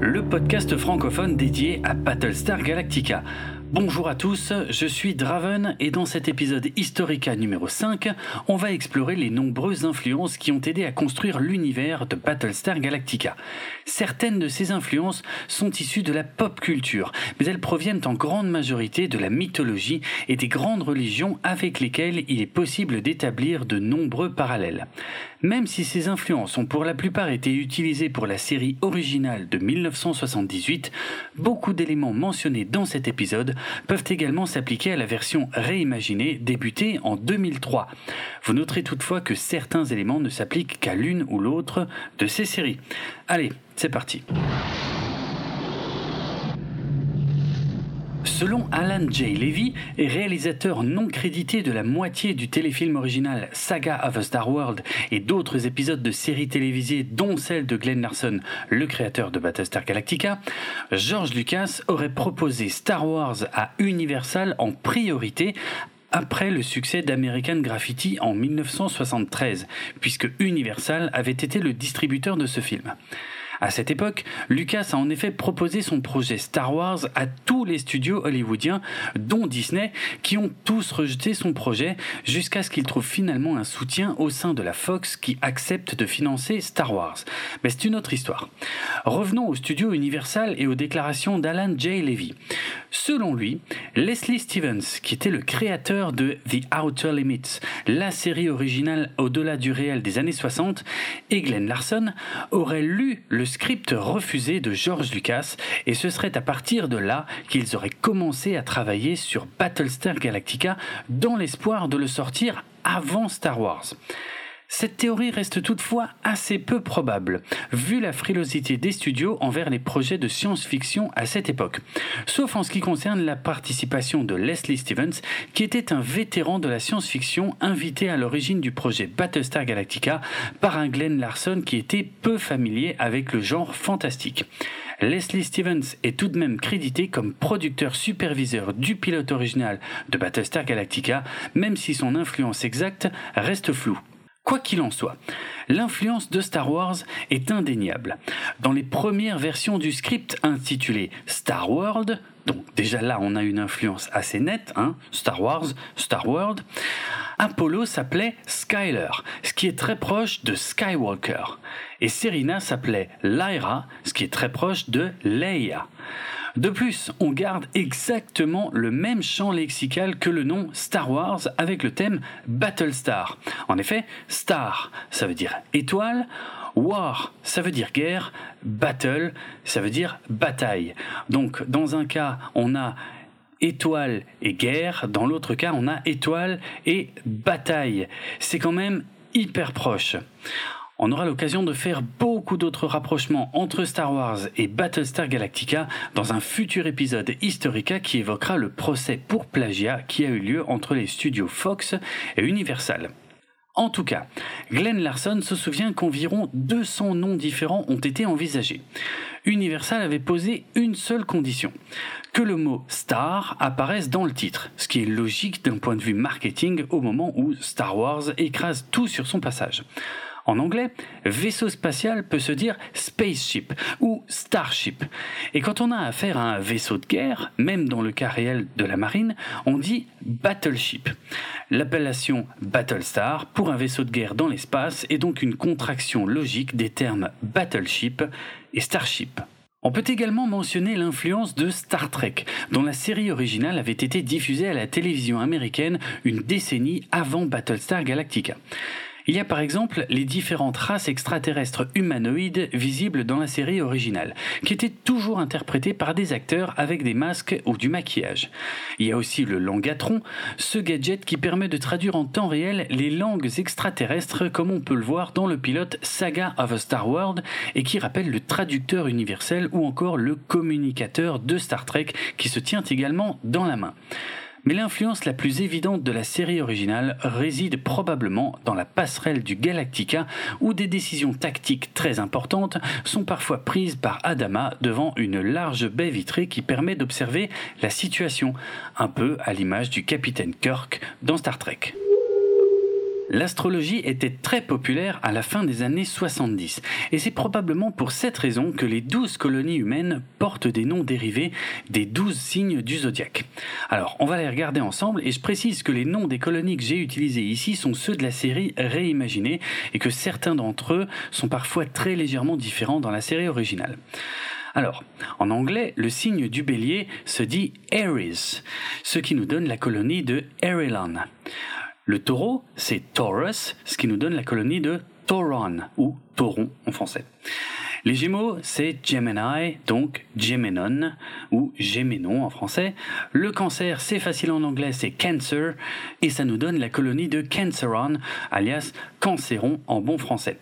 Le podcast francophone dédié à Battlestar Galactica. Bonjour à tous, je suis Draven et dans cet épisode Historica numéro 5, on va explorer les nombreuses influences qui ont aidé à construire l'univers de Battlestar Galactica. Certaines de ces influences sont issues de la pop culture, mais elles proviennent en grande majorité de la mythologie et des grandes religions avec lesquelles il est possible d'établir de nombreux parallèles. Même si ces influences ont pour la plupart été utilisées pour la série originale de 1978, beaucoup d'éléments mentionnés dans cet épisode peuvent également s'appliquer à la version réimaginée débutée en 2003. Vous noterez toutefois que certains éléments ne s'appliquent qu'à l'une ou l'autre de ces séries. Allez, c'est parti. Selon Alan J. Levy, réalisateur non crédité de la moitié du téléfilm original Saga of a Star World et d'autres épisodes de séries télévisées dont celle de Glenn Larson, le créateur de Battlestar Galactica, George Lucas aurait proposé Star Wars à Universal en priorité après le succès d'American Graffiti en 1973, puisque Universal avait été le distributeur de ce film. À cette époque, Lucas a en effet proposé son projet Star Wars à tous les studios hollywoodiens, dont Disney, qui ont tous rejeté son projet jusqu'à ce qu'il trouve finalement un soutien au sein de la Fox qui accepte de financer Star Wars. Mais c'est une autre histoire. Revenons au studio Universal et aux déclarations d'Alan J. Levy. Selon lui, Leslie Stevens, qui était le créateur de The Outer Limits, la série originale au-delà du réel des années 60, et Glenn Larson, auraient lu le script refusé de George Lucas et ce serait à partir de là qu'ils auraient commencé à travailler sur Battlestar Galactica dans l'espoir de le sortir avant Star Wars. Cette théorie reste toutefois assez peu probable, vu la frilosité des studios envers les projets de science-fiction à cette époque, sauf en ce qui concerne la participation de Leslie Stevens, qui était un vétéran de la science-fiction invité à l'origine du projet Battlestar Galactica par un Glenn Larson qui était peu familier avec le genre fantastique. Leslie Stevens est tout de même crédité comme producteur superviseur du pilote original de Battlestar Galactica, même si son influence exacte reste floue. Quoi qu'il en soit, l'influence de Star Wars est indéniable. Dans les premières versions du script intitulé Star World, donc déjà là on a une influence assez nette, hein, Star Wars, Star World, Apollo s'appelait Skyler, ce qui est très proche de Skywalker, et Serena s'appelait Lyra, ce qui est très proche de Leia. De plus, on garde exactement le même champ lexical que le nom Star Wars avec le thème Battlestar. En effet, Star, ça veut dire étoile, War, ça veut dire guerre, Battle, ça veut dire bataille. Donc, dans un cas, on a étoile et guerre, dans l'autre cas, on a étoile et bataille. C'est quand même hyper proche. On aura l'occasion de faire beaucoup d'autres rapprochements entre Star Wars et Battlestar Galactica dans un futur épisode Historica qui évoquera le procès pour plagiat qui a eu lieu entre les studios Fox et Universal. En tout cas, Glenn Larson se souvient qu'environ 200 noms différents ont été envisagés. Universal avait posé une seule condition, que le mot star apparaisse dans le titre, ce qui est logique d'un point de vue marketing au moment où Star Wars écrase tout sur son passage. En anglais, vaisseau spatial peut se dire spaceship ou starship. Et quand on a affaire à un vaisseau de guerre, même dans le cas réel de la marine, on dit battleship. L'appellation Battlestar pour un vaisseau de guerre dans l'espace est donc une contraction logique des termes battleship et starship. On peut également mentionner l'influence de Star Trek, dont la série originale avait été diffusée à la télévision américaine une décennie avant Battlestar Galactica. Il y a par exemple les différentes races extraterrestres humanoïdes visibles dans la série originale, qui étaient toujours interprétées par des acteurs avec des masques ou du maquillage. Il y a aussi le langatron, ce gadget qui permet de traduire en temps réel les langues extraterrestres comme on peut le voir dans le pilote Saga of a Star World et qui rappelle le traducteur universel ou encore le communicateur de Star Trek qui se tient également dans la main mais l'influence la plus évidente de la série originale réside probablement dans la passerelle du Galactica où des décisions tactiques très importantes sont parfois prises par Adama devant une large baie vitrée qui permet d'observer la situation, un peu à l'image du capitaine Kirk dans Star Trek. L'astrologie était très populaire à la fin des années 70, et c'est probablement pour cette raison que les douze colonies humaines portent des noms dérivés des douze signes du zodiaque. Alors, on va les regarder ensemble, et je précise que les noms des colonies que j'ai utilisés ici sont ceux de la série réimaginée, et que certains d'entre eux sont parfois très légèrement différents dans la série originale. Alors, en anglais, le signe du bélier se dit Aries, ce qui nous donne la colonie de Erilon. Le taureau, c'est Taurus, ce qui nous donne la colonie de Tauron, ou Tauron en français. Les Gémeaux, c'est Gemini, donc Gemenon, ou Gémenon en français. Le Cancer, c'est facile en anglais, c'est Cancer, et ça nous donne la colonie de Canceron, alias Cancéron en bon français.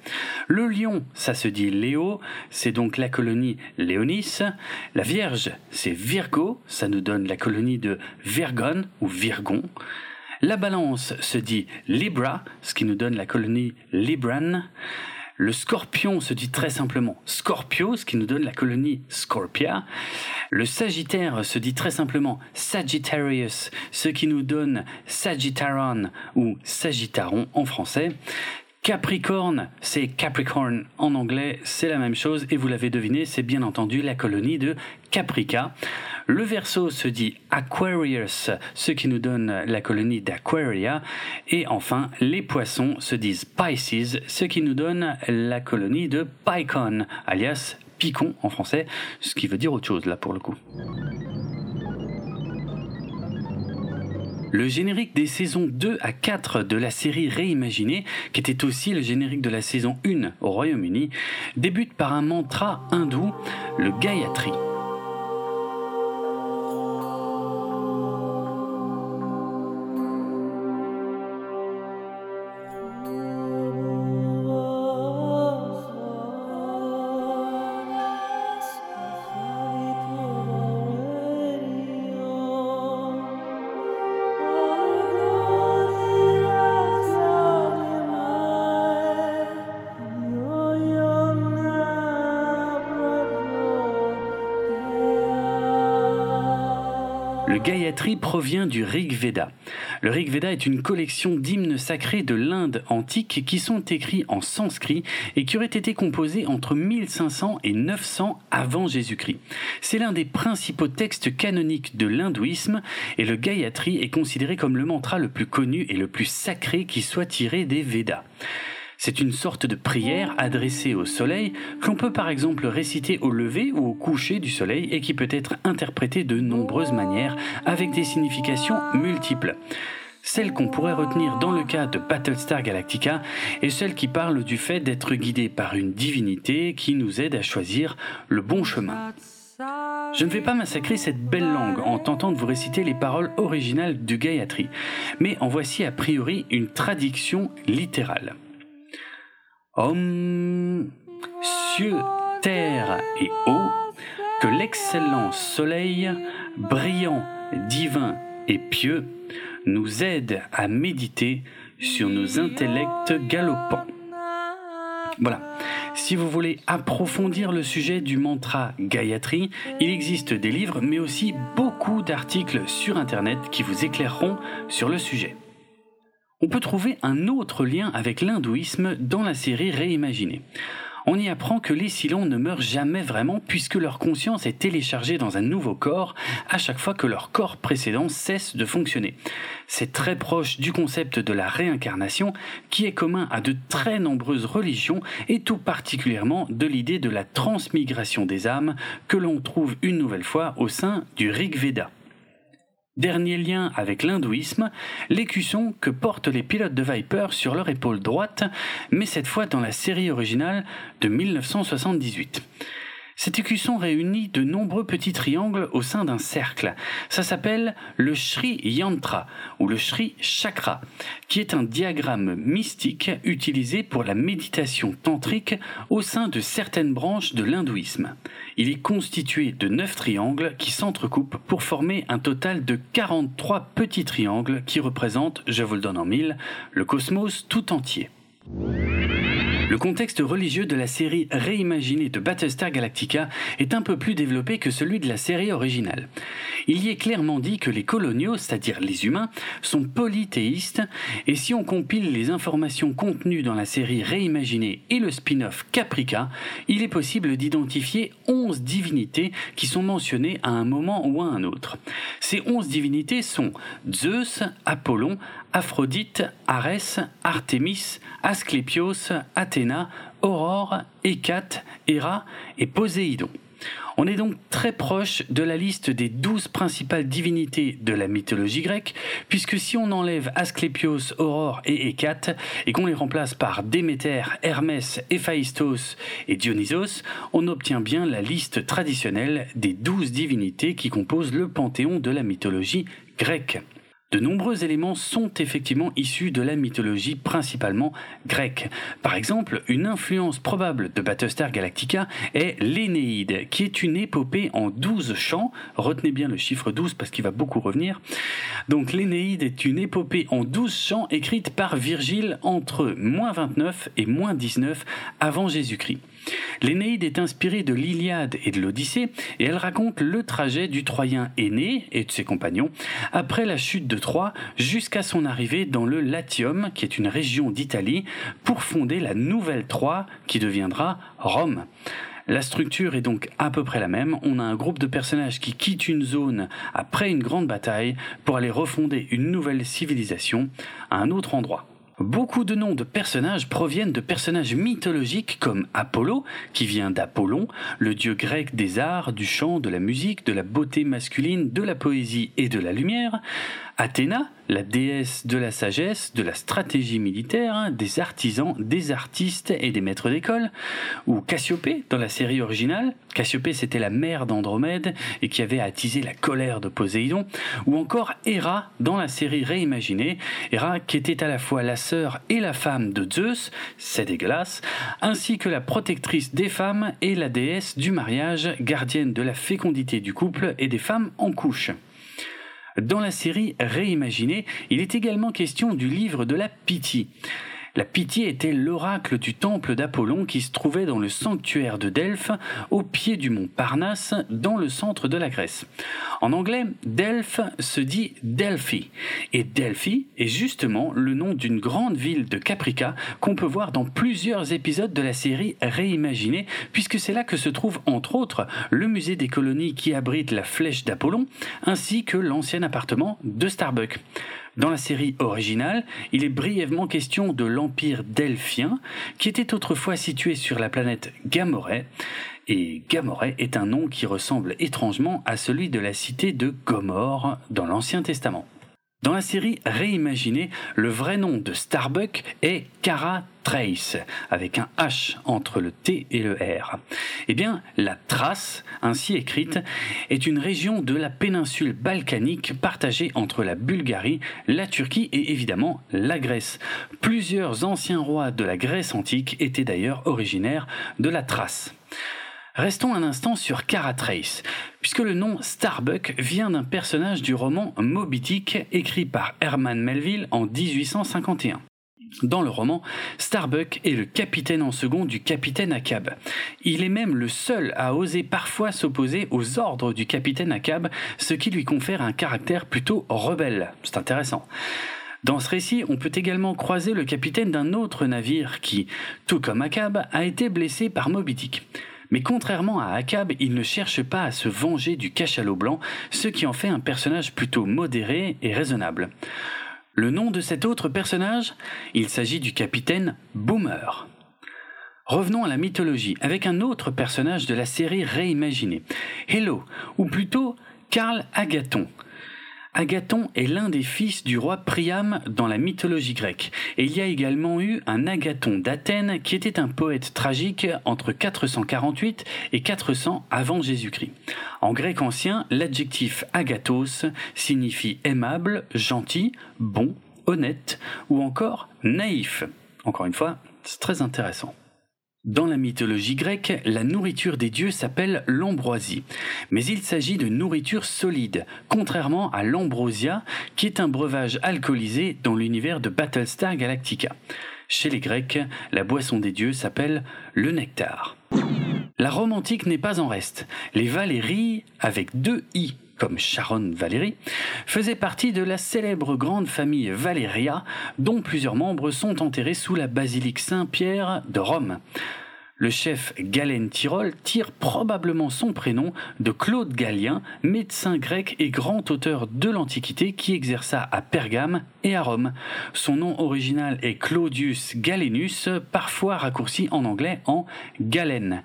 Le Lion, ça se dit Léo, c'est donc la colonie Léonis. La Vierge, c'est Virgo, ça nous donne la colonie de Virgon ou Virgon. La balance se dit Libra, ce qui nous donne la colonie Libran. Le scorpion se dit très simplement Scorpio, ce qui nous donne la colonie Scorpia. Le sagittaire se dit très simplement Sagittarius, ce qui nous donne Sagittaron ou Sagittaron en français. Capricorne, c'est Capricorn en anglais, c'est la même chose et vous l'avez deviné, c'est bien entendu la colonie de Caprica. Le Verseau se dit Aquarius, ce qui nous donne la colonie d'Aquaria. Et enfin, les poissons se disent Pisces, ce qui nous donne la colonie de Picon, alias Picon en français, ce qui veut dire autre chose là pour le coup. Le générique des saisons 2 à 4 de la série réimaginée, qui était aussi le générique de la saison 1 au Royaume-Uni, débute par un mantra hindou, le Gayatri. Gayatri provient du Rig Veda. Le Rig Veda est une collection d'hymnes sacrés de l'Inde antique qui sont écrits en sanskrit et qui auraient été composés entre 1500 et 900 avant Jésus-Christ. C'est l'un des principaux textes canoniques de l'hindouisme et le Gayatri est considéré comme le mantra le plus connu et le plus sacré qui soit tiré des Védas. C'est une sorte de prière adressée au soleil qu'on peut par exemple réciter au lever ou au coucher du soleil et qui peut être interprétée de nombreuses manières avec des significations multiples. Celle qu'on pourrait retenir dans le cas de Battlestar Galactica est celle qui parle du fait d'être guidé par une divinité qui nous aide à choisir le bon chemin. Je ne vais pas massacrer cette belle langue en tentant de vous réciter les paroles originales du Gayatri, mais en voici a priori une traduction littérale. Homme, cieux, terre et eau, que l'excellent soleil, brillant, divin et pieux, nous aide à méditer sur nos intellects galopants. Voilà. Si vous voulez approfondir le sujet du mantra Gayatri, il existe des livres, mais aussi beaucoup d'articles sur Internet qui vous éclaireront sur le sujet on peut trouver un autre lien avec l'hindouisme dans la série réimaginée. On y apprend que les Silons ne meurent jamais vraiment puisque leur conscience est téléchargée dans un nouveau corps à chaque fois que leur corps précédent cesse de fonctionner. C'est très proche du concept de la réincarnation qui est commun à de très nombreuses religions et tout particulièrement de l'idée de la transmigration des âmes que l'on trouve une nouvelle fois au sein du Rig Veda. Dernier lien avec l'hindouisme, l'écusson que portent les pilotes de Viper sur leur épaule droite, mais cette fois dans la série originale de 1978. Cet écusson réunit de nombreux petits triangles au sein d'un cercle. Ça s'appelle le Sri Yantra ou le Sri Chakra, qui est un diagramme mystique utilisé pour la méditation tantrique au sein de certaines branches de l'hindouisme. Il est constitué de 9 triangles qui s'entrecoupent pour former un total de 43 petits triangles qui représentent, je vous le donne en mille, le cosmos tout entier. Le contexte religieux de la série réimaginée de Battlestar Galactica est un peu plus développé que celui de la série originale. Il y est clairement dit que les coloniaux, c'est-à-dire les humains, sont polythéistes, et si on compile les informations contenues dans la série réimaginée et le spin-off Caprica, il est possible d'identifier 11 divinités qui sont mentionnées à un moment ou à un autre. Ces 11 divinités sont Zeus, Apollon, Aphrodite, Arès, Artémis, Asclépios, Athéna, Aurore, Hécate, Héra et Poséidon. On est donc très proche de la liste des douze principales divinités de la mythologie grecque, puisque si on enlève Asclépios, Aurore et Hécate, et qu'on les remplace par Déméter, Hermès, Héphaïstos et Dionysos, on obtient bien la liste traditionnelle des douze divinités qui composent le panthéon de la mythologie grecque. De nombreux éléments sont effectivement issus de la mythologie principalement grecque. Par exemple, une influence probable de Battlestar Galactica est l'Énéide, qui est une épopée en douze chants. Retenez bien le chiffre 12 parce qu'il va beaucoup revenir. Donc l'Énéide est une épopée en douze chants écrite par Virgile entre moins 29 et moins 19 avant Jésus-Christ. L'Énéide est inspirée de l'Iliade et de l'Odyssée et elle raconte le trajet du Troyen aîné et de ses compagnons après la chute de Troie jusqu'à son arrivée dans le Latium, qui est une région d'Italie, pour fonder la nouvelle Troie qui deviendra Rome. La structure est donc à peu près la même. On a un groupe de personnages qui quittent une zone après une grande bataille pour aller refonder une nouvelle civilisation à un autre endroit. Beaucoup de noms de personnages proviennent de personnages mythologiques comme Apollo, qui vient d'Apollon, le dieu grec des arts, du chant, de la musique, de la beauté masculine, de la poésie et de la lumière, Athéna, la déesse de la sagesse, de la stratégie militaire, hein, des artisans, des artistes et des maîtres d'école, ou Cassiopée dans la série originale, Cassiopée c'était la mère d'Andromède et qui avait attisé la colère de Poséidon, ou encore Héra dans la série réimaginée, Héra qui était à la fois la sœur et la femme de Zeus, c'est dégueulasse, ainsi que la protectrice des femmes et la déesse du mariage, gardienne de la fécondité du couple et des femmes en couche. Dans la série réimaginée, il est également question du livre de la pitié. La pitié était l'oracle du temple d'Apollon qui se trouvait dans le sanctuaire de Delphes, au pied du mont Parnasse, dans le centre de la Grèce. En anglais, Delphes se dit Delphi, et Delphi est justement le nom d'une grande ville de Caprica qu'on peut voir dans plusieurs épisodes de la série réimaginée, puisque c'est là que se trouve entre autres le musée des colonies qui abrite la flèche d'Apollon, ainsi que l'ancien appartement de Starbuck. Dans la série originale, il est brièvement question de l'empire delphien, qui était autrefois situé sur la planète Gamoret, et Gamoret est un nom qui ressemble étrangement à celui de la cité de Gomorre dans l'Ancien Testament. Dans la série réimaginée, le vrai nom de Starbuck est Cara Trace, avec un H entre le T et le R. Eh bien, la Thrace, ainsi écrite, est une région de la péninsule balkanique partagée entre la Bulgarie, la Turquie et évidemment la Grèce. Plusieurs anciens rois de la Grèce antique étaient d'ailleurs originaires de la Thrace. Restons un instant sur Caratrace, puisque le nom Starbuck vient d'un personnage du roman Moby Dick écrit par Herman Melville en 1851. Dans le roman, Starbuck est le capitaine en second du capitaine Akab. Il est même le seul à oser parfois s'opposer aux ordres du capitaine Akab, ce qui lui confère un caractère plutôt rebelle. C'est intéressant. Dans ce récit, on peut également croiser le capitaine d'un autre navire qui, tout comme Akab, a été blessé par Moby Dick. Mais contrairement à Akab, il ne cherche pas à se venger du cachalot blanc, ce qui en fait un personnage plutôt modéré et raisonnable. Le nom de cet autre personnage? Il s'agit du capitaine Boomer. Revenons à la mythologie avec un autre personnage de la série réimaginée, Hello, ou plutôt Karl Agathon, Agathon est l'un des fils du roi Priam dans la mythologie grecque. Et il y a également eu un Agathon d'Athènes qui était un poète tragique entre 448 et 400 avant Jésus-Christ. En grec ancien, l'adjectif agathos signifie aimable, gentil, bon, honnête ou encore naïf. Encore une fois, c'est très intéressant. Dans la mythologie grecque, la nourriture des dieux s'appelle l'ambroisie, mais il s'agit de nourriture solide, contrairement à l'ambrosia, qui est un breuvage alcoolisé dans l'univers de Battlestar Galactica. Chez les Grecs, la boisson des dieux s'appelle le nectar. La Rome antique n'est pas en reste. Les Valéries, avec deux i, comme Sharon Valérie, faisait partie de la célèbre grande famille Valeria, dont plusieurs membres sont enterrés sous la basilique Saint-Pierre de Rome. Le chef Galen Tyrol tire probablement son prénom de Claude Galien, médecin grec et grand auteur de l'Antiquité qui exerça à Pergame et à Rome. Son nom original est Claudius Galenus, parfois raccourci en anglais en Galen.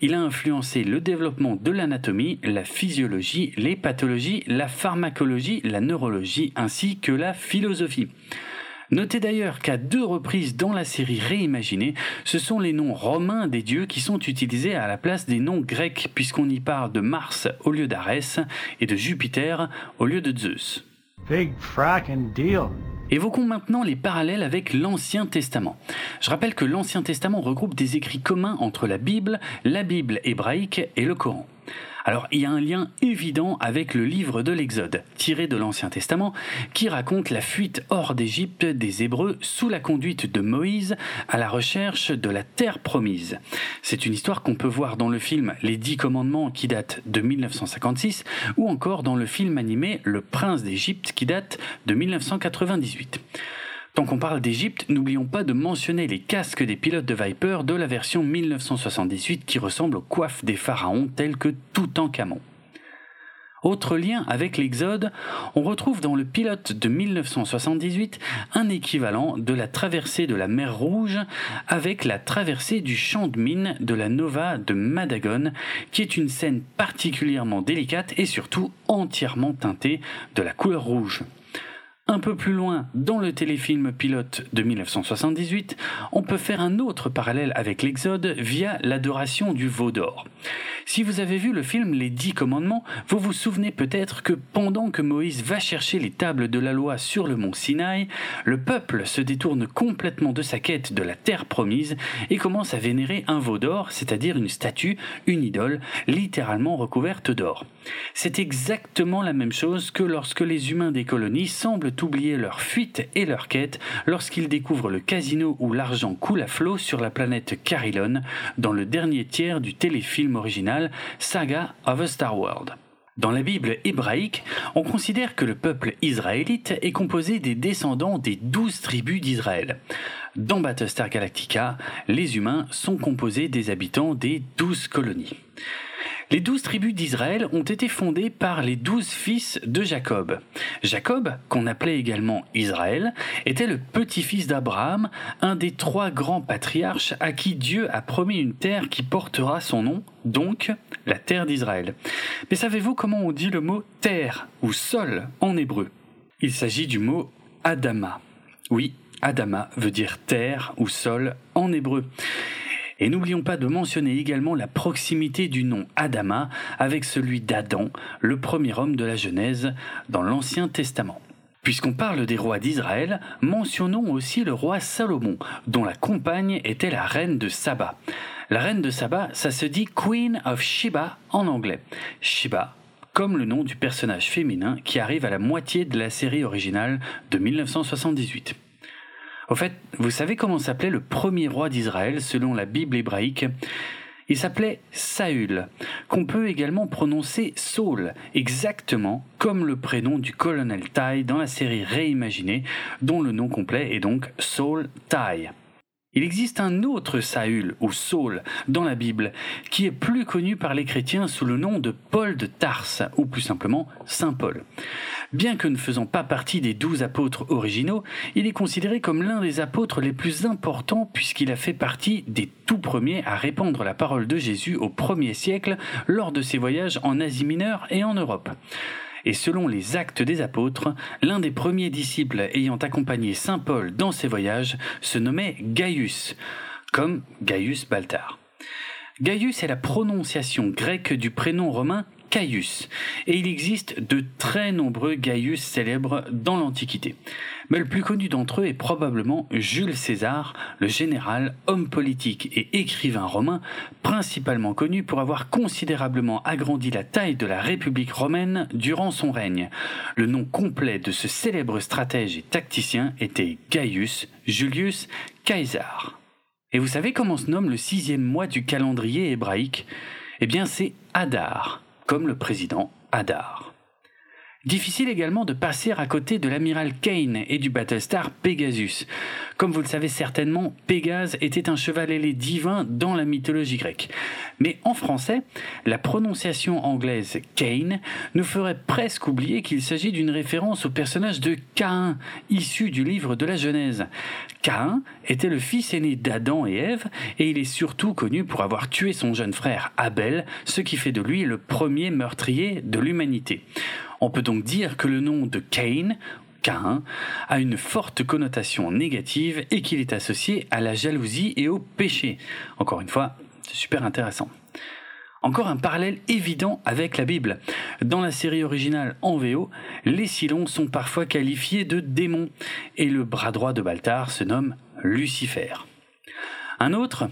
Il a influencé le développement de l'anatomie, la physiologie, les pathologies, la pharmacologie, la neurologie ainsi que la philosophie. Notez d'ailleurs qu'à deux reprises dans la série réimaginée, ce sont les noms romains des dieux qui sont utilisés à la place des noms grecs, puisqu'on y parle de Mars au lieu d'Arès et de Jupiter au lieu de Zeus. Big deal. Évoquons maintenant les parallèles avec l'Ancien Testament. Je rappelle que l'Ancien Testament regroupe des écrits communs entre la Bible, la Bible hébraïque et le Coran. Alors il y a un lien évident avec le livre de l'Exode, tiré de l'Ancien Testament, qui raconte la fuite hors d'Égypte des Hébreux sous la conduite de Moïse à la recherche de la terre promise. C'est une histoire qu'on peut voir dans le film Les Dix Commandements qui date de 1956 ou encore dans le film animé Le Prince d'Égypte qui date de 1998. Tant qu'on parle d'Égypte, n'oublions pas de mentionner les casques des pilotes de Viper de la version 1978 qui ressemblent aux coiffes des pharaons tels que Toutankhamon. Autre lien avec l'Exode, on retrouve dans le pilote de 1978 un équivalent de la traversée de la mer Rouge avec la traversée du champ de mine de la Nova de Madagon, qui est une scène particulièrement délicate et surtout entièrement teintée de la couleur rouge. Un peu plus loin, dans le téléfilm pilote de 1978, on peut faire un autre parallèle avec l'Exode via l'adoration du veau d'or. Si vous avez vu le film Les Dix Commandements, vous vous souvenez peut-être que pendant que Moïse va chercher les tables de la loi sur le mont Sinaï, le peuple se détourne complètement de sa quête de la terre promise et commence à vénérer un veau d'or, c'est-à-dire une statue, une idole, littéralement recouverte d'or. C'est exactement la même chose que lorsque les humains des colonies semblent oublier leur fuite et leur quête lorsqu'ils découvrent le casino où l'argent coule à flot sur la planète Carillon dans le dernier tiers du téléfilm original Saga of a Star World. Dans la Bible hébraïque, on considère que le peuple israélite est composé des descendants des douze tribus d'Israël. Dans Battlestar Galactica, les humains sont composés des habitants des douze colonies. Les douze tribus d'Israël ont été fondées par les douze fils de Jacob. Jacob, qu'on appelait également Israël, était le petit-fils d'Abraham, un des trois grands patriarches à qui Dieu a promis une terre qui portera son nom, donc la terre d'Israël. Mais savez-vous comment on dit le mot terre ou sol en hébreu? Il s'agit du mot Adama. Oui, Adama veut dire terre ou sol en hébreu. Et n'oublions pas de mentionner également la proximité du nom Adama avec celui d'Adam, le premier homme de la Genèse dans l'Ancien Testament. Puisqu'on parle des rois d'Israël, mentionnons aussi le roi Salomon, dont la compagne était la reine de Saba. La reine de Saba, ça se dit Queen of Sheba en anglais. Sheba, comme le nom du personnage féminin qui arrive à la moitié de la série originale de 1978. Au fait, vous savez comment s'appelait le premier roi d'Israël selon la Bible hébraïque? Il s'appelait Saül, qu'on peut également prononcer Saul, exactement comme le prénom du colonel Tai dans la série réimaginée, dont le nom complet est donc Saul Tai. Il existe un autre Saül ou Saul dans la Bible qui est plus connu par les chrétiens sous le nom de Paul de Tarse ou plus simplement Saint Paul. Bien que ne faisant pas partie des douze apôtres originaux, il est considéré comme l'un des apôtres les plus importants puisqu'il a fait partie des tout premiers à répandre la parole de Jésus au premier siècle lors de ses voyages en Asie mineure et en Europe et selon les actes des apôtres, l'un des premiers disciples ayant accompagné Saint Paul dans ses voyages se nommait Gaius, comme Gaius Baltar. Gaius est la prononciation grecque du prénom romain Caius, et il existe de très nombreux Gaius célèbres dans l'Antiquité mais le plus connu d'entre eux est probablement Jules César, le général, homme politique et écrivain romain, principalement connu pour avoir considérablement agrandi la taille de la République romaine durant son règne. Le nom complet de ce célèbre stratège et tacticien était Gaius Julius Caesar. Et vous savez comment se nomme le sixième mois du calendrier hébraïque? Eh bien c'est Hadar, comme le président Hadar. Difficile également de passer à côté de l'amiral Kane et du Battlestar Pegasus. Comme vous le savez certainement, Pégase était un cheval ailé divin dans la mythologie grecque. Mais en français, la prononciation anglaise Kane nous ferait presque oublier qu'il s'agit d'une référence au personnage de Caïn, issu du livre de la Genèse. Caïn était le fils aîné d'Adam et Ève, et il est surtout connu pour avoir tué son jeune frère Abel, ce qui fait de lui le premier meurtrier de l'humanité. On peut donc dire que le nom de Cain, Cain, a une forte connotation négative et qu'il est associé à la jalousie et au péché. Encore une fois, c'est super intéressant. Encore un parallèle évident avec la Bible. Dans la série originale en VO, les Silons sont parfois qualifiés de démons et le bras droit de Baltar se nomme Lucifer. Un autre,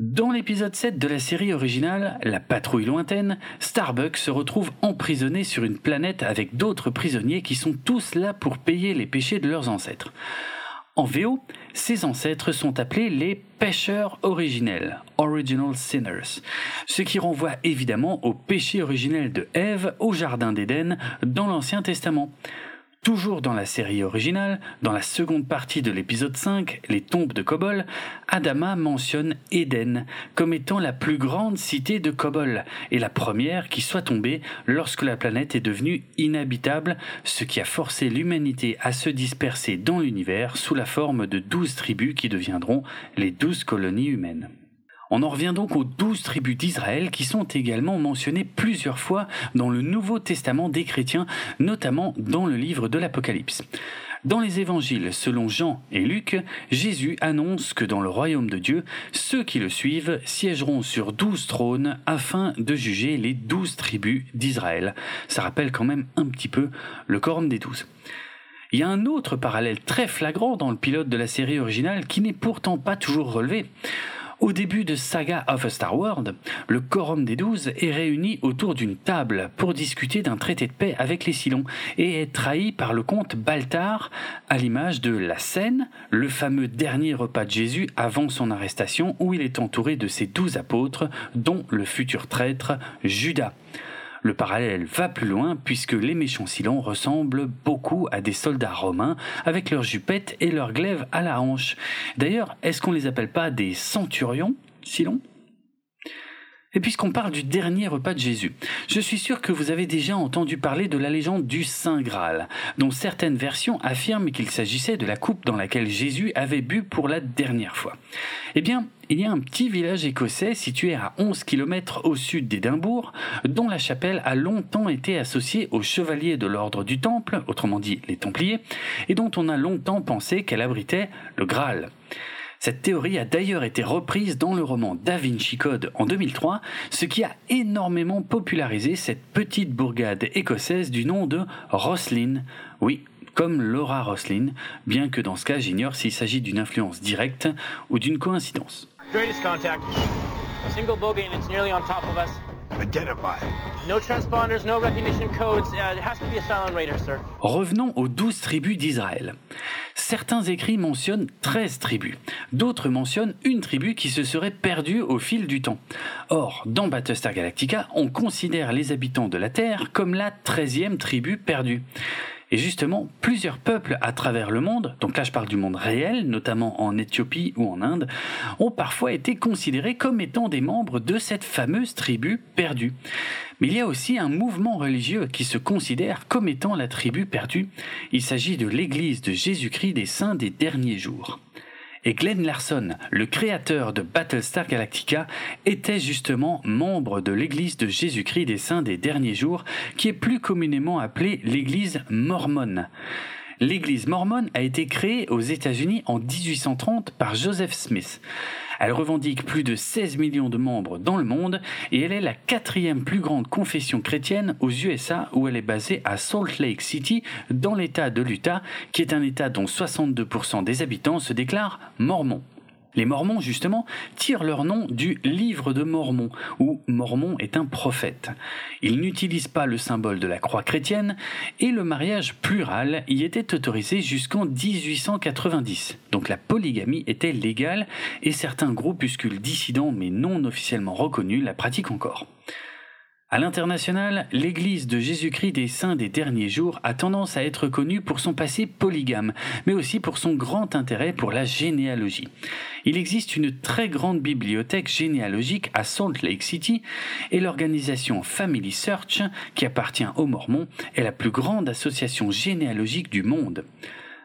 dans l'épisode 7 de la série originale, La patrouille lointaine, Starbuck se retrouve emprisonné sur une planète avec d'autres prisonniers qui sont tous là pour payer les péchés de leurs ancêtres. En VO, ces ancêtres sont appelés les pêcheurs originels, original sinners, ce qui renvoie évidemment au péché originel de Ève au Jardin d'Éden dans l'Ancien Testament. Toujours dans la série originale, dans la seconde partie de l'épisode 5, Les tombes de Kobol, Adama mentionne Éden comme étant la plus grande cité de Kobol et la première qui soit tombée lorsque la planète est devenue inhabitable, ce qui a forcé l'humanité à se disperser dans l'univers sous la forme de douze tribus qui deviendront les douze colonies humaines. On en revient donc aux douze tribus d'Israël qui sont également mentionnées plusieurs fois dans le Nouveau Testament des chrétiens, notamment dans le livre de l'Apocalypse. Dans les évangiles, selon Jean et Luc, Jésus annonce que dans le royaume de Dieu, ceux qui le suivent siégeront sur douze trônes afin de juger les douze tribus d'Israël. Ça rappelle quand même un petit peu le corne des douze. Il y a un autre parallèle très flagrant dans le pilote de la série originale qui n'est pourtant pas toujours relevé. Au début de Saga of a Star World, le Quorum des Douze est réuni autour d'une table pour discuter d'un traité de paix avec les Silons et est trahi par le comte Baltar à l'image de la scène, le fameux dernier repas de Jésus avant son arrestation où il est entouré de ses douze apôtres dont le futur traître Judas. Le parallèle va plus loin puisque les méchants Silons ressemblent beaucoup à des soldats romains avec leurs jupettes et leurs glaives à la hanche. D'ailleurs, est-ce qu'on les appelle pas des centurions, Silons et puisqu'on parle du dernier repas de Jésus, je suis sûr que vous avez déjà entendu parler de la légende du Saint Graal, dont certaines versions affirment qu'il s'agissait de la coupe dans laquelle Jésus avait bu pour la dernière fois. Eh bien, il y a un petit village écossais situé à 11 km au sud d'Édimbourg, dont la chapelle a longtemps été associée aux chevaliers de l'ordre du Temple, autrement dit les Templiers, et dont on a longtemps pensé qu'elle abritait le Graal. Cette théorie a d'ailleurs été reprise dans le roman Da Vinci Code en 2003, ce qui a énormément popularisé cette petite bourgade écossaise du nom de Roslin. Oui, comme Laura Roslin, bien que dans ce cas j'ignore s'il s'agit d'une influence directe ou d'une coïncidence. Revenons aux douze tribus d'Israël. Certains écrits mentionnent 13 tribus, d'autres mentionnent une tribu qui se serait perdue au fil du temps. Or, dans Battlestar Galactica, on considère les habitants de la Terre comme la 13e tribu perdue. Et justement, plusieurs peuples à travers le monde, donc là je parle du monde réel, notamment en Éthiopie ou en Inde, ont parfois été considérés comme étant des membres de cette fameuse tribu perdue. Mais il y a aussi un mouvement religieux qui se considère comme étant la tribu perdue. Il s'agit de l'Église de Jésus-Christ des saints des derniers jours. Et Glenn Larson, le créateur de Battlestar Galactica, était justement membre de l'Église de Jésus-Christ des Saints des Derniers Jours, qui est plus communément appelée l'Église mormone. L'Église mormone a été créée aux États-Unis en 1830 par Joseph Smith. Elle revendique plus de 16 millions de membres dans le monde et elle est la quatrième plus grande confession chrétienne aux USA où elle est basée à Salt Lake City dans l'État de l'Utah qui est un État dont 62% des habitants se déclarent mormons. Les Mormons, justement, tirent leur nom du livre de Mormon, où Mormon est un prophète. Ils n'utilisent pas le symbole de la croix chrétienne, et le mariage plural y était autorisé jusqu'en 1890. Donc la polygamie était légale, et certains groupuscules dissidents mais non officiellement reconnus la pratiquent encore. À l'international, l'Église de Jésus-Christ des Saints des derniers jours a tendance à être connue pour son passé polygame, mais aussi pour son grand intérêt pour la généalogie. Il existe une très grande bibliothèque généalogique à Salt Lake City et l'organisation Family Search, qui appartient aux Mormons, est la plus grande association généalogique du monde.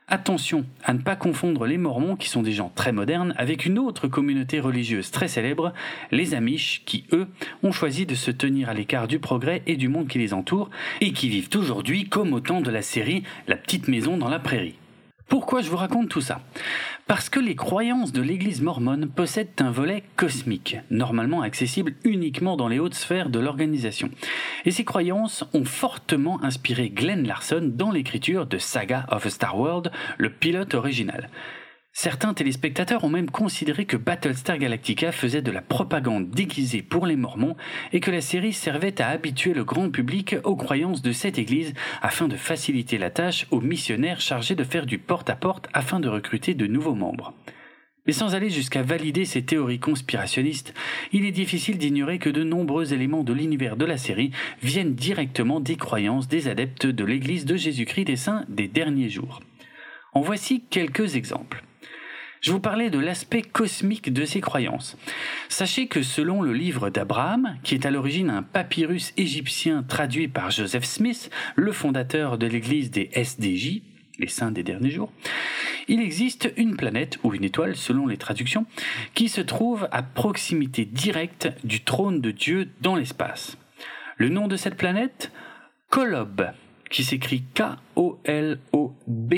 Attention à ne pas confondre les Mormons, qui sont des gens très modernes, avec une autre communauté religieuse très célèbre, les Amish, qui, eux, ont choisi de se tenir à l'écart du progrès et du monde qui les entoure, et qui vivent aujourd'hui comme au temps de la série La petite maison dans la prairie. Pourquoi je vous raconte tout ça? Parce que les croyances de l'Église mormone possèdent un volet cosmique, normalement accessible uniquement dans les hautes sphères de l'organisation. Et ces croyances ont fortement inspiré Glenn Larson dans l'écriture de Saga of a Star World, le pilote original. Certains téléspectateurs ont même considéré que Battlestar Galactica faisait de la propagande déguisée pour les Mormons et que la série servait à habituer le grand public aux croyances de cette Église afin de faciliter la tâche aux missionnaires chargés de faire du porte-à-porte afin de recruter de nouveaux membres. Mais sans aller jusqu'à valider ces théories conspirationnistes, il est difficile d'ignorer que de nombreux éléments de l'univers de la série viennent directement des croyances des adeptes de l'Église de Jésus-Christ des Saints des derniers jours. En voici quelques exemples. Je vous parlais de l'aspect cosmique de ces croyances. Sachez que selon le livre d'Abraham, qui est à l'origine un papyrus égyptien traduit par Joseph Smith, le fondateur de l'église des SDJ, les saints des derniers jours, il existe une planète, ou une étoile selon les traductions, qui se trouve à proximité directe du trône de Dieu dans l'espace. Le nom de cette planète? Kolob, qui s'écrit K-O-L-O-B.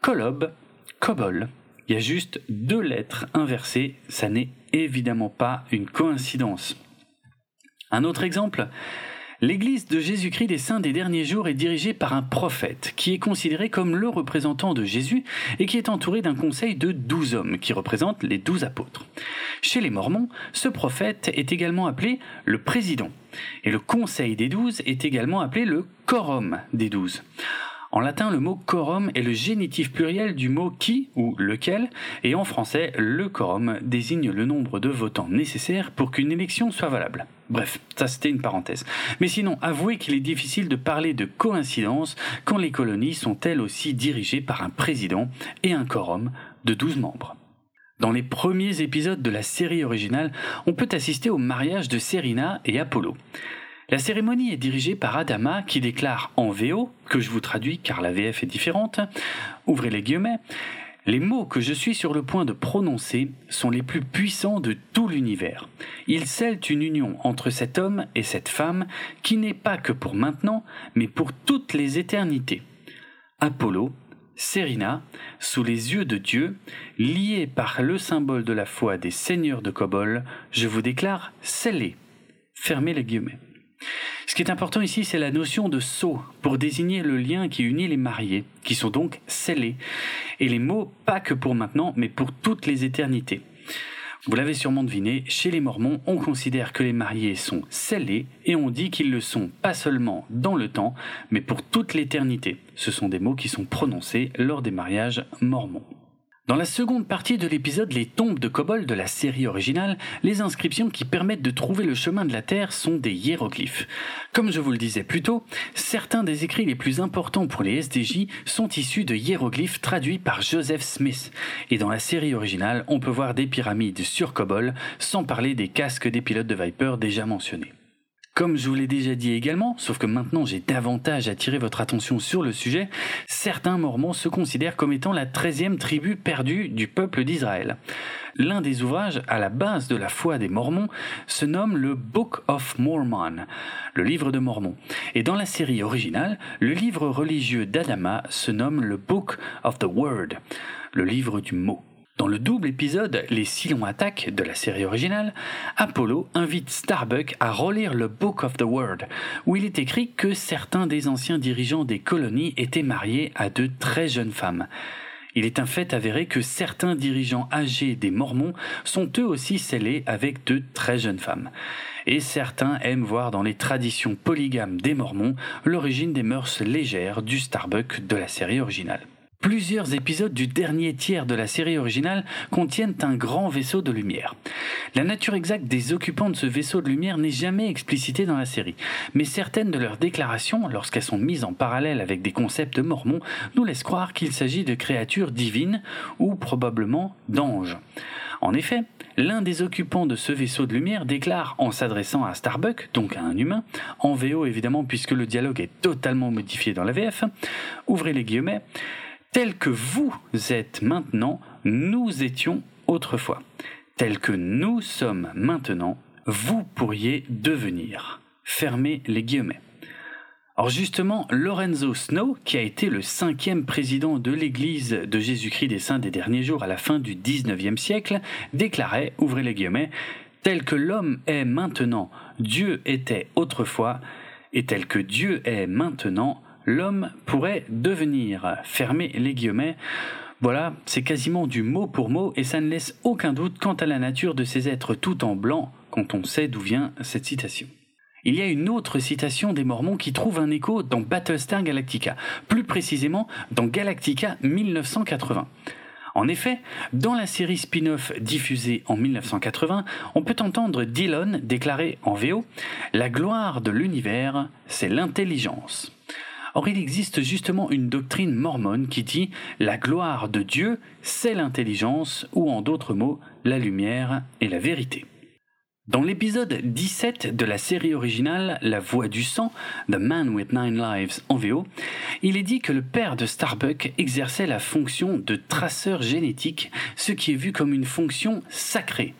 Kolob, Kobol. Il y a juste deux lettres inversées, ça n'est évidemment pas une coïncidence. Un autre exemple, L'Église de Jésus-Christ des Saints des derniers jours est dirigée par un prophète, qui est considéré comme le représentant de Jésus et qui est entouré d'un conseil de douze hommes, qui représentent les douze apôtres. Chez les Mormons, ce prophète est également appelé le président, et le conseil des douze est également appelé le quorum des douze. En latin, le mot quorum est le génitif pluriel du mot qui ou lequel, et en français, le quorum désigne le nombre de votants nécessaires pour qu'une élection soit valable. Bref, ça c'était une parenthèse. Mais sinon, avouez qu'il est difficile de parler de coïncidence quand les colonies sont elles aussi dirigées par un président et un quorum de 12 membres. Dans les premiers épisodes de la série originale, on peut assister au mariage de Serena et Apollo. La cérémonie est dirigée par Adama qui déclare en VO, que je vous traduis car la VF est différente, ouvrez les guillemets, les mots que je suis sur le point de prononcer sont les plus puissants de tout l'univers. Ils scellent une union entre cet homme et cette femme qui n'est pas que pour maintenant, mais pour toutes les éternités. Apollo, Serena, sous les yeux de Dieu, liés par le symbole de la foi des seigneurs de Kobol, je vous déclare scellés. Fermez les guillemets. Ce qui est important ici, c'est la notion de sceau pour désigner le lien qui unit les mariés, qui sont donc scellés. Et les mots pas que pour maintenant, mais pour toutes les éternités. Vous l'avez sûrement deviné, chez les Mormons, on considère que les mariés sont scellés et on dit qu'ils le sont pas seulement dans le temps, mais pour toute l'éternité. Ce sont des mots qui sont prononcés lors des mariages mormons. Dans la seconde partie de l'épisode Les tombes de Kobol de la série originale, les inscriptions qui permettent de trouver le chemin de la Terre sont des hiéroglyphes. Comme je vous le disais plus tôt, certains des écrits les plus importants pour les SDJ sont issus de hiéroglyphes traduits par Joseph Smith. Et dans la série originale, on peut voir des pyramides sur Kobol, sans parler des casques des pilotes de Viper déjà mentionnés. Comme je vous l'ai déjà dit également, sauf que maintenant j'ai davantage attiré votre attention sur le sujet, certains Mormons se considèrent comme étant la treizième tribu perdue du peuple d'Israël. L'un des ouvrages à la base de la foi des Mormons se nomme le Book of Mormon, le livre de Mormon. Et dans la série originale, le livre religieux d'Adama se nomme le Book of the Word, le livre du mot. Dans le double épisode Les Silons attaquent de la série originale, Apollo invite Starbuck à relire le Book of the World, où il est écrit que certains des anciens dirigeants des colonies étaient mariés à de très jeunes femmes. Il est un fait avéré que certains dirigeants âgés des Mormons sont eux aussi scellés avec de très jeunes femmes. Et certains aiment voir dans les traditions polygames des Mormons l'origine des mœurs légères du Starbuck de la série originale. Plusieurs épisodes du dernier tiers de la série originale contiennent un grand vaisseau de lumière. La nature exacte des occupants de ce vaisseau de lumière n'est jamais explicitée dans la série, mais certaines de leurs déclarations, lorsqu'elles sont mises en parallèle avec des concepts mormons, nous laissent croire qu'il s'agit de créatures divines ou probablement d'anges. En effet, l'un des occupants de ce vaisseau de lumière déclare en s'adressant à Starbuck, donc à un humain, en VO évidemment puisque le dialogue est totalement modifié dans la VF, ouvrez les guillemets, Tel que vous êtes maintenant, nous étions autrefois. Tel que nous sommes maintenant, vous pourriez devenir. Fermez les guillemets. Or justement, Lorenzo Snow, qui a été le cinquième président de l'Église de Jésus-Christ des Saints des derniers jours à la fin du XIXe siècle, déclarait, ouvrez les guillemets, tel que l'homme est maintenant, Dieu était autrefois, et tel que Dieu est maintenant, l'homme pourrait devenir. Fermez les guillemets. Voilà, c'est quasiment du mot pour mot et ça ne laisse aucun doute quant à la nature de ces êtres tout en blanc quand on sait d'où vient cette citation. Il y a une autre citation des Mormons qui trouve un écho dans Battlestar Galactica, plus précisément dans Galactica 1980. En effet, dans la série spin-off diffusée en 1980, on peut entendre Dillon déclarer en VO La gloire de l'univers, c'est l'intelligence. Or, il existe justement une doctrine mormone qui dit la gloire de Dieu, c'est l'intelligence, ou en d'autres mots, la lumière et la vérité. Dans l'épisode 17 de la série originale La Voix du Sang, The Man with Nine Lives en VO, il est dit que le père de Starbuck exerçait la fonction de traceur génétique, ce qui est vu comme une fonction sacrée.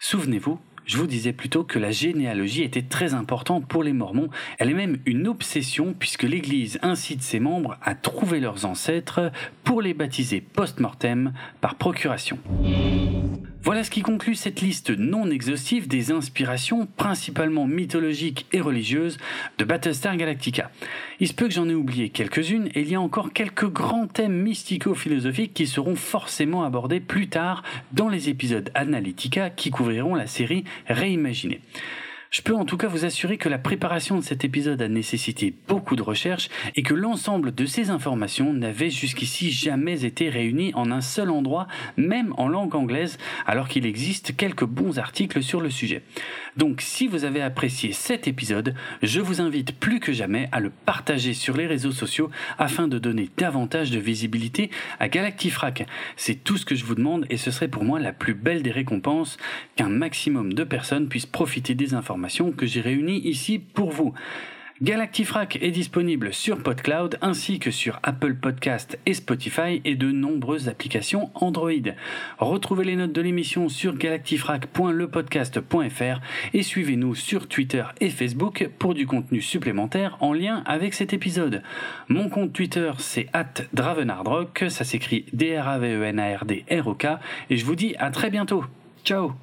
Souvenez-vous, je vous disais plutôt que la généalogie était très importante pour les Mormons. Elle est même une obsession puisque l'Église incite ses membres à trouver leurs ancêtres pour les baptiser post-mortem par procuration. Voilà ce qui conclut cette liste non exhaustive des inspirations principalement mythologiques et religieuses de Battlestar Galactica. Il se peut que j'en ai oublié quelques-unes et il y a encore quelques grands thèmes mystico-philosophiques qui seront forcément abordés plus tard dans les épisodes Analytica qui couvriront la série réimaginée. Je peux en tout cas vous assurer que la préparation de cet épisode a nécessité beaucoup de recherches et que l'ensemble de ces informations n'avait jusqu'ici jamais été réunies en un seul endroit, même en langue anglaise, alors qu'il existe quelques bons articles sur le sujet. Donc si vous avez apprécié cet épisode, je vous invite plus que jamais à le partager sur les réseaux sociaux afin de donner davantage de visibilité à Galactifrac. C'est tout ce que je vous demande et ce serait pour moi la plus belle des récompenses qu'un maximum de personnes puissent profiter des que j'ai réunies ici pour vous. Galactifrac est disponible sur PodCloud ainsi que sur Apple Podcast et Spotify et de nombreuses applications Android. Retrouvez les notes de l'émission sur galactifrac.lepodcast.fr et suivez-nous sur Twitter et Facebook pour du contenu supplémentaire en lien avec cet épisode. Mon compte Twitter c'est @dravenardrock, ça s'écrit D R A V E N A R D R O K et je vous dis à très bientôt. Ciao